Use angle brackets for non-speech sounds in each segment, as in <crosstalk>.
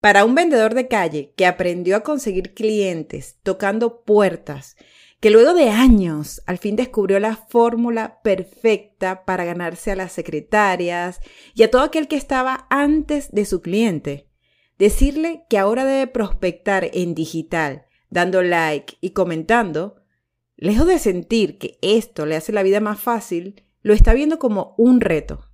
Para un vendedor de calle que aprendió a conseguir clientes tocando puertas, que luego de años al fin descubrió la fórmula perfecta para ganarse a las secretarias y a todo aquel que estaba antes de su cliente, decirle que ahora debe prospectar en digital, dando like y comentando, lejos de sentir que esto le hace la vida más fácil, lo está viendo como un reto.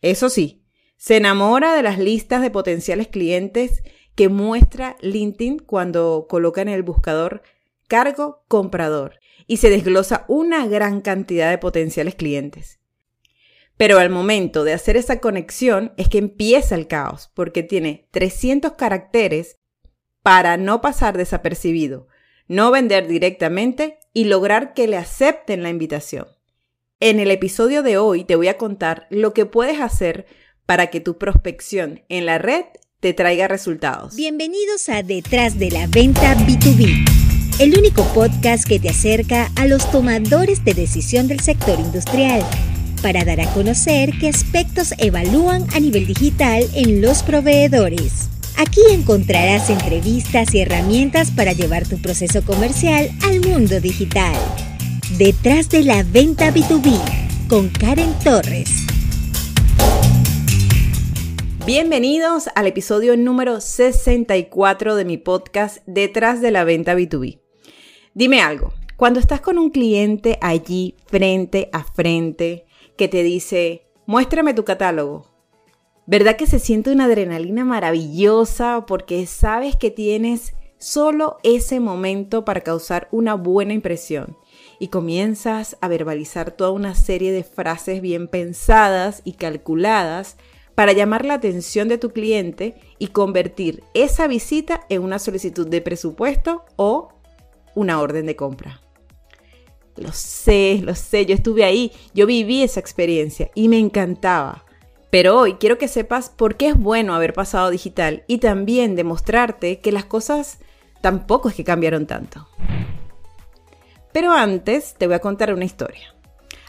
Eso sí, se enamora de las listas de potenciales clientes que muestra LinkedIn cuando coloca en el buscador cargo comprador y se desglosa una gran cantidad de potenciales clientes. Pero al momento de hacer esa conexión es que empieza el caos, porque tiene 300 caracteres para no pasar desapercibido, no vender directamente y lograr que le acepten la invitación. En el episodio de hoy te voy a contar lo que puedes hacer para que tu prospección en la red te traiga resultados. Bienvenidos a Detrás de la Venta B2B, el único podcast que te acerca a los tomadores de decisión del sector industrial para dar a conocer qué aspectos evalúan a nivel digital en los proveedores. Aquí encontrarás entrevistas y herramientas para llevar tu proceso comercial al mundo digital. Detrás de la venta B2B con Karen Torres. Bienvenidos al episodio número 64 de mi podcast Detrás de la venta B2B. Dime algo, cuando estás con un cliente allí frente a frente que te dice, muéstrame tu catálogo, ¿verdad que se siente una adrenalina maravillosa porque sabes que tienes solo ese momento para causar una buena impresión? y comienzas a verbalizar toda una serie de frases bien pensadas y calculadas para llamar la atención de tu cliente y convertir esa visita en una solicitud de presupuesto o una orden de compra. Lo sé, lo sé, yo estuve ahí, yo viví esa experiencia y me encantaba. Pero hoy quiero que sepas por qué es bueno haber pasado digital y también demostrarte que las cosas tampoco es que cambiaron tanto. Pero antes te voy a contar una historia.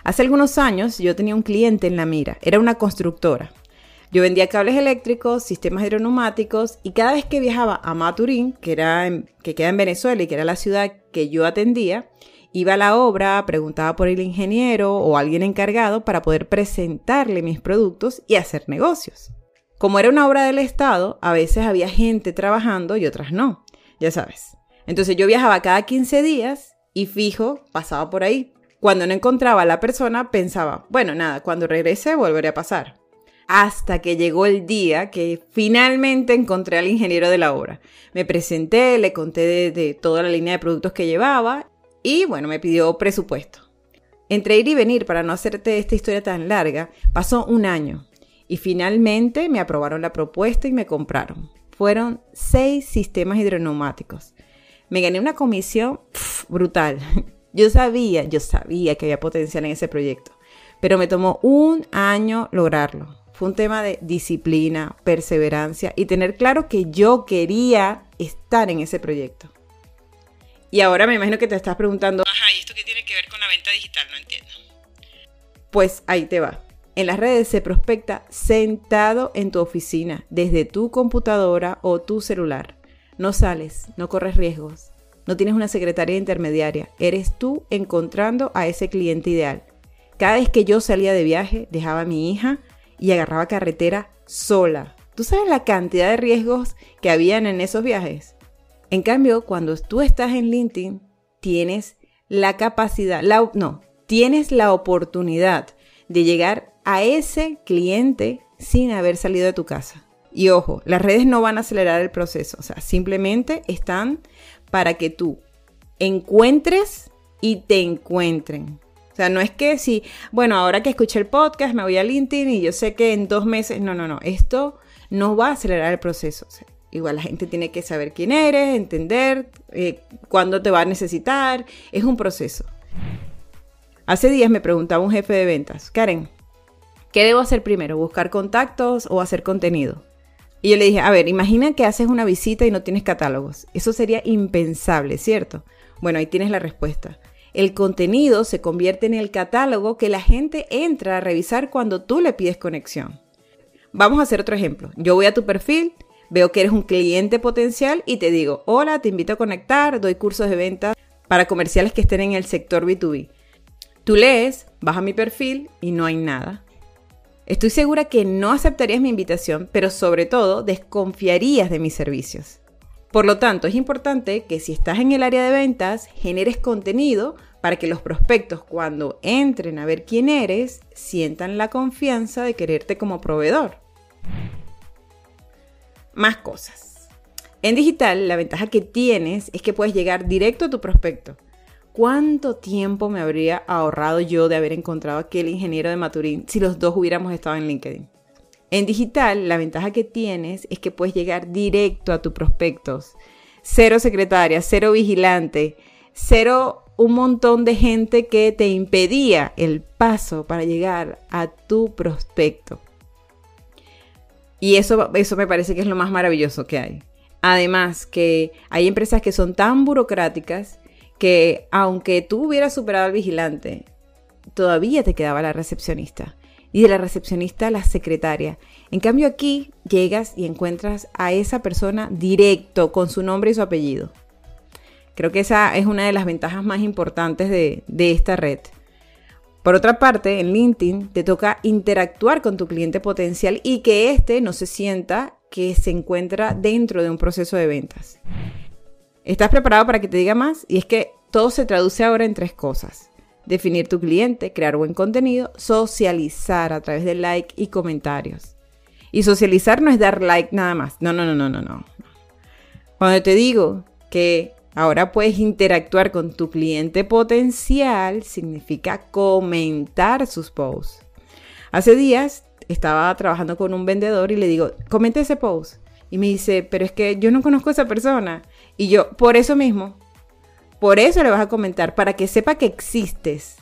Hace algunos años yo tenía un cliente en la mira, era una constructora. Yo vendía cables eléctricos, sistemas aeroneumáticos y cada vez que viajaba a Maturín, que, era que queda en Venezuela y que era la ciudad que yo atendía, iba a la obra, preguntaba por el ingeniero o alguien encargado para poder presentarle mis productos y hacer negocios. Como era una obra del Estado, a veces había gente trabajando y otras no, ya sabes. Entonces yo viajaba cada 15 días y fijo pasaba por ahí. Cuando no encontraba a la persona, pensaba, bueno, nada, cuando regrese volveré a pasar. Hasta que llegó el día que finalmente encontré al ingeniero de la obra. Me presenté, le conté de, toda la línea de productos que llevaba y bueno, me pidió presupuesto. Entre ir y venir, para no hacerte esta historia tan larga, pasó un año y finalmente me aprobaron la propuesta y me compraron. Fueron seis sistemas hidroneumáticos me gané una comisión brutal. <laughs> Yo sabía, yo sabía que había potencial en ese proyecto, pero me tomó un año lograrlo. Fue un tema de disciplina, perseverancia y tener claro que yo quería estar en ese proyecto. Y ahora me imagino que te estás preguntando, ajá, ¿y esto qué tiene que ver con la venta digital? No entiendo. Pues ahí te va. En las redes se prospecta sentado en tu oficina, desde tu computadora o tu celular. No sales, no corres riesgos, no tienes una secretaria intermediaria, eres tú encontrando a ese cliente ideal. Cada vez que yo salía de viaje, dejaba a mi hija y agarraba carretera sola. ¿Tú sabes la cantidad de riesgos que habían en esos viajes? En cambio, cuando tú estás en LinkedIn, tienes la capacidad, la, no, tienes la oportunidad de llegar a ese cliente sin haber salido de tu casa. Y ojo, las redes no van a acelerar el proceso, o sea, simplemente están para que tú encuentres y te encuentren. O sea, no es que si, bueno, ahora que escuché el podcast me voy a LinkedIn y yo sé que en dos meses, no, no, no, esto no va a acelerar el proceso. igual la gente tiene que saber quién eres, entender eh, cuándo te va a necesitar, es un proceso. Hace días me preguntaba un jefe de ventas, Karen, ¿qué debo hacer primero? ¿Buscar contactos o hacer contenido? Y yo le dije, a ver, imagina que haces una visita y no tienes catálogos. Eso sería impensable, ¿cierto? Bueno, ahí tienes la respuesta. El contenido se convierte en el catálogo que la gente entra a revisar cuando tú le pides conexión. Vamos a hacer otro ejemplo. Yo voy a tu perfil, Veo que eres un cliente potencial y te digo, hola, te invito a conectar, doy cursos de ventas para comerciales que estén en el sector B2B. Tú lees, vas a mi perfil y no hay nada. Estoy segura que no aceptarías mi invitación, pero sobre todo desconfiarías de mis servicios. Por lo tanto, es importante que si estás en el área de ventas, generes contenido para que los prospectos cuando entren a ver quién eres, sientan la confianza de quererte como proveedor. Más cosas. En digital, la ventaja que tienes es que puedes llegar directo a tu prospecto. ¿Cuánto tiempo me habría ahorrado yo de haber encontrado a aquel ingeniero de Maturín si los dos hubiéramos estado en LinkedIn? En digital, la ventaja que tienes es que puedes llegar directo a tus prospectos. Cero secretaria, cero vigilante, cero un montón de gente que te impedía el paso para llegar a tu prospecto. Y eso, eso me parece que es lo más maravilloso que hay. Además que hay empresas que son tan burocráticas que aunque tú hubieras superado al vigilante, todavía te quedaba la recepcionista. Y de la recepcionista la secretaria. En cambio aquí llegas y encuentras a esa persona directo con su nombre y su apellido. Creo que esa es una de las ventajas más importantes de, de esta red. Por otra parte, en LinkedIn te toca interactuar con tu cliente potencial y que éste no se sienta que se encuentra dentro de un proceso de ventas. ¿Estás preparado para que te diga más? Y es que todo se traduce ahora en tres cosas. Definir tu cliente, crear buen contenido, socializar a través de like y comentarios. Y socializar no es dar like nada más. No, no, no, no, no, no. Cuando te digo que Ahora puedes interactuar con tu cliente potencial, significa comentar sus posts. Hace días estaba trabajando con un vendedor y le digo, comente ese post. Y me dice, pero es que yo no conozco a esa persona. Y yo, por eso mismo, por eso le vas a comentar, para que sepa que existes.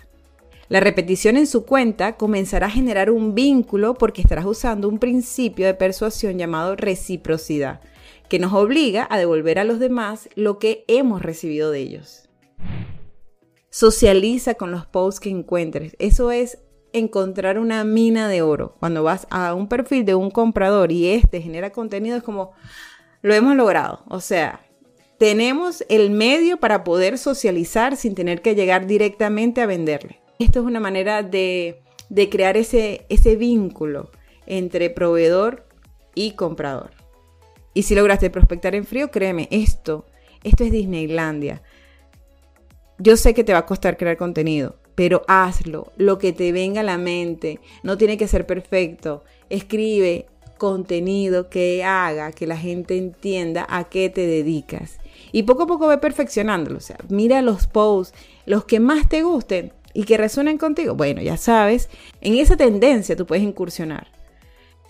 La repetición en su cuenta comenzará a generar un vínculo porque estarás usando un principio de persuasión llamado reciprocidad que nos obliga a devolver a los demás lo que hemos recibido de ellos. Socializa con los posts que encuentres. Eso es encontrar una mina de oro. Cuando vas a un perfil de un comprador y este genera contenido, es como, lo hemos logrado. O sea, tenemos el medio para poder socializar sin tener que llegar directamente a venderle. Esto es una manera de, crear ese, ese vínculo entre proveedor y comprador. Y si lograste prospectar en frío, créeme, esto, esto es Disneylandia. Yo sé que te va a costar crear contenido, pero hazlo, lo que te venga a la mente. No tiene que ser perfecto. Escribe contenido que haga que la gente entienda a qué te dedicas. Y poco a poco ve perfeccionándolo. O sea, mira los posts, los que más te gusten y que resuenen contigo. Bueno, ya sabes, en esa tendencia tú puedes incursionar.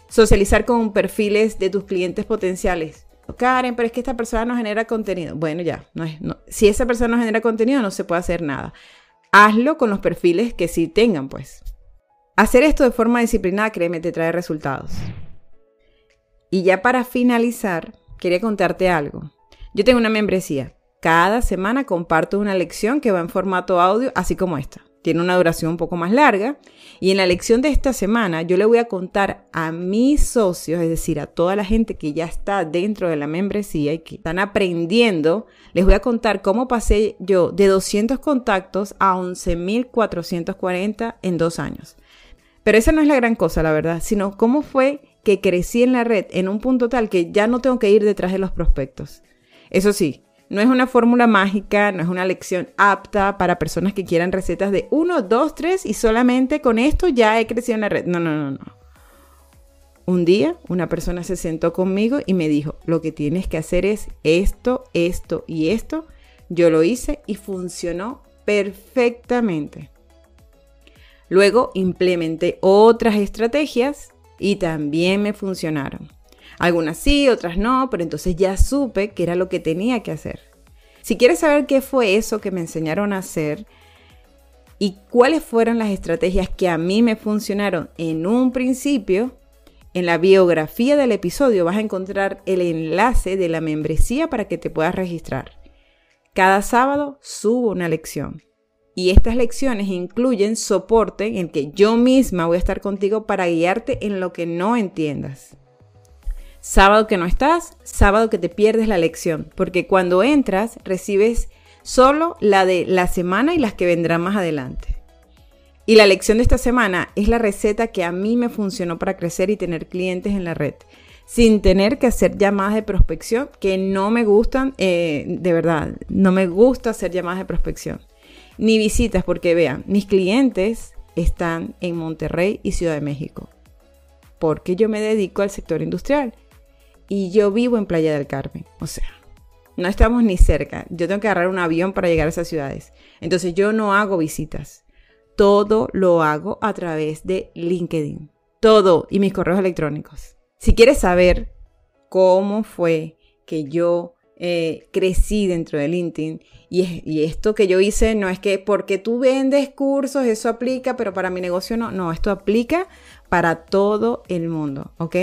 Socializar con perfiles de tus clientes potenciales. Karen, pero es que esta persona no genera contenido. Bueno, ya, no es, si esa persona no genera contenido, no se puede hacer nada. Hazlo con los perfiles que sí tengan, pues. Hacer esto de forma disciplinada, créeme, te trae resultados. Y ya para finalizar, quería contarte algo. Yo tengo una membresía. Cada semana comparto una lección que va en formato audio, así como esta tiene una duración un poco más larga. Y en la lección de esta semana yo le voy a contar a mis socios, es decir, a toda la gente que ya está dentro de la membresía y que están aprendiendo, les voy a contar cómo pasé yo de 200 contactos a 11.440 en dos años. Pero esa no es la gran cosa, la verdad, sino cómo fue que crecí en la red en un punto tal que ya no tengo que ir detrás de los prospectos. Eso sí, no es una fórmula mágica, no es una lección apta para personas que quieran recetas de 1, 2, 3 y solamente con esto ya he crecido en la red. No, no, no, no. Un día una persona se sentó conmigo y me dijo, lo que tienes que hacer es esto, esto y esto. Yo lo hice y funcionó perfectamente. Luego implementé otras estrategias y también me funcionaron. Algunas sí, otras no, pero entonces ya supe que era lo que tenía que hacer. Si quieres saber qué fue eso que me enseñaron a hacer y cuáles fueron las estrategias que a mí me funcionaron en un principio, en la biografía del episodio vas a encontrar el enlace de la membresía para que te puedas registrar. Cada sábado subo una lección. Y estas lecciones incluyen soporte en que yo misma voy a estar contigo para guiarte en lo que no entiendas. Sábado que no estás, sábado que te pierdes la lección, porque cuando entras recibes solo la de la semana y las que vendrán más adelante. Y la lección de esta semana es la receta que a mí me funcionó para crecer y tener clientes en la red, sin tener que hacer llamadas de prospección que no me gustan, eh, de verdad, no me gusta hacer llamadas de prospección, ni visitas, porque vean, mis clientes están en Monterrey y Ciudad de México, porque yo me dedico al sector industrial y yo vivo en Playa del Carmen, o sea, no estamos ni cerca. Yo tengo que agarrar un avión para llegar a esas ciudades. Entonces yo no hago visitas. Todo lo hago a través de LinkedIn. Todo y mis correos electrónicos. Si quieres saber cómo fue que yo eh, crecí dentro de LinkedIn y, y, esto que yo hice no es que porque tú vendes cursos, eso aplica, pero para mi negocio no. No, esto aplica para todo el mundo, ¿ok?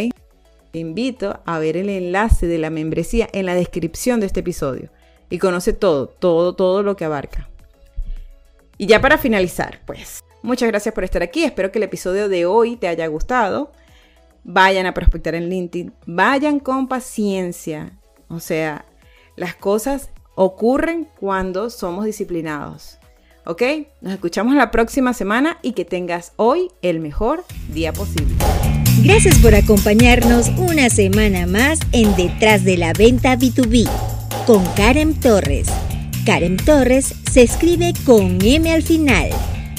Te invito a ver el enlace de la membresía en la descripción de este episodio y conoce todo, todo, todo lo que abarca. Y ya para finalizar, pues, muchas gracias por estar aquí. Espero que el episodio de hoy te haya gustado. Vayan a prospectar en LinkedIn, vayan con paciencia. O sea, las cosas ocurren cuando somos disciplinados. ¿Ok? Nos escuchamos la próxima semana y que tengas hoy el mejor día posible. Gracias por acompañarnos una semana más en Detrás de la Venta B2B con Karen Torres. Karen Torres se escribe con M al final.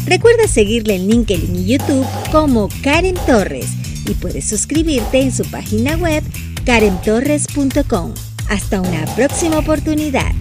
Recuerda seguirle en LinkedIn y YouTube como Karen Torres y puedes suscribirte en su página web karentorres.com. Hasta una próxima oportunidad.